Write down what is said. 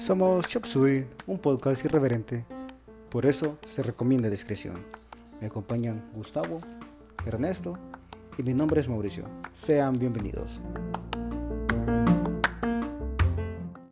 Somos Chopsui, un podcast irreverente, por eso se recomienda discreción. Me acompañan Gustavo, Ernesto y mi nombre es Mauricio. Sean bienvenidos.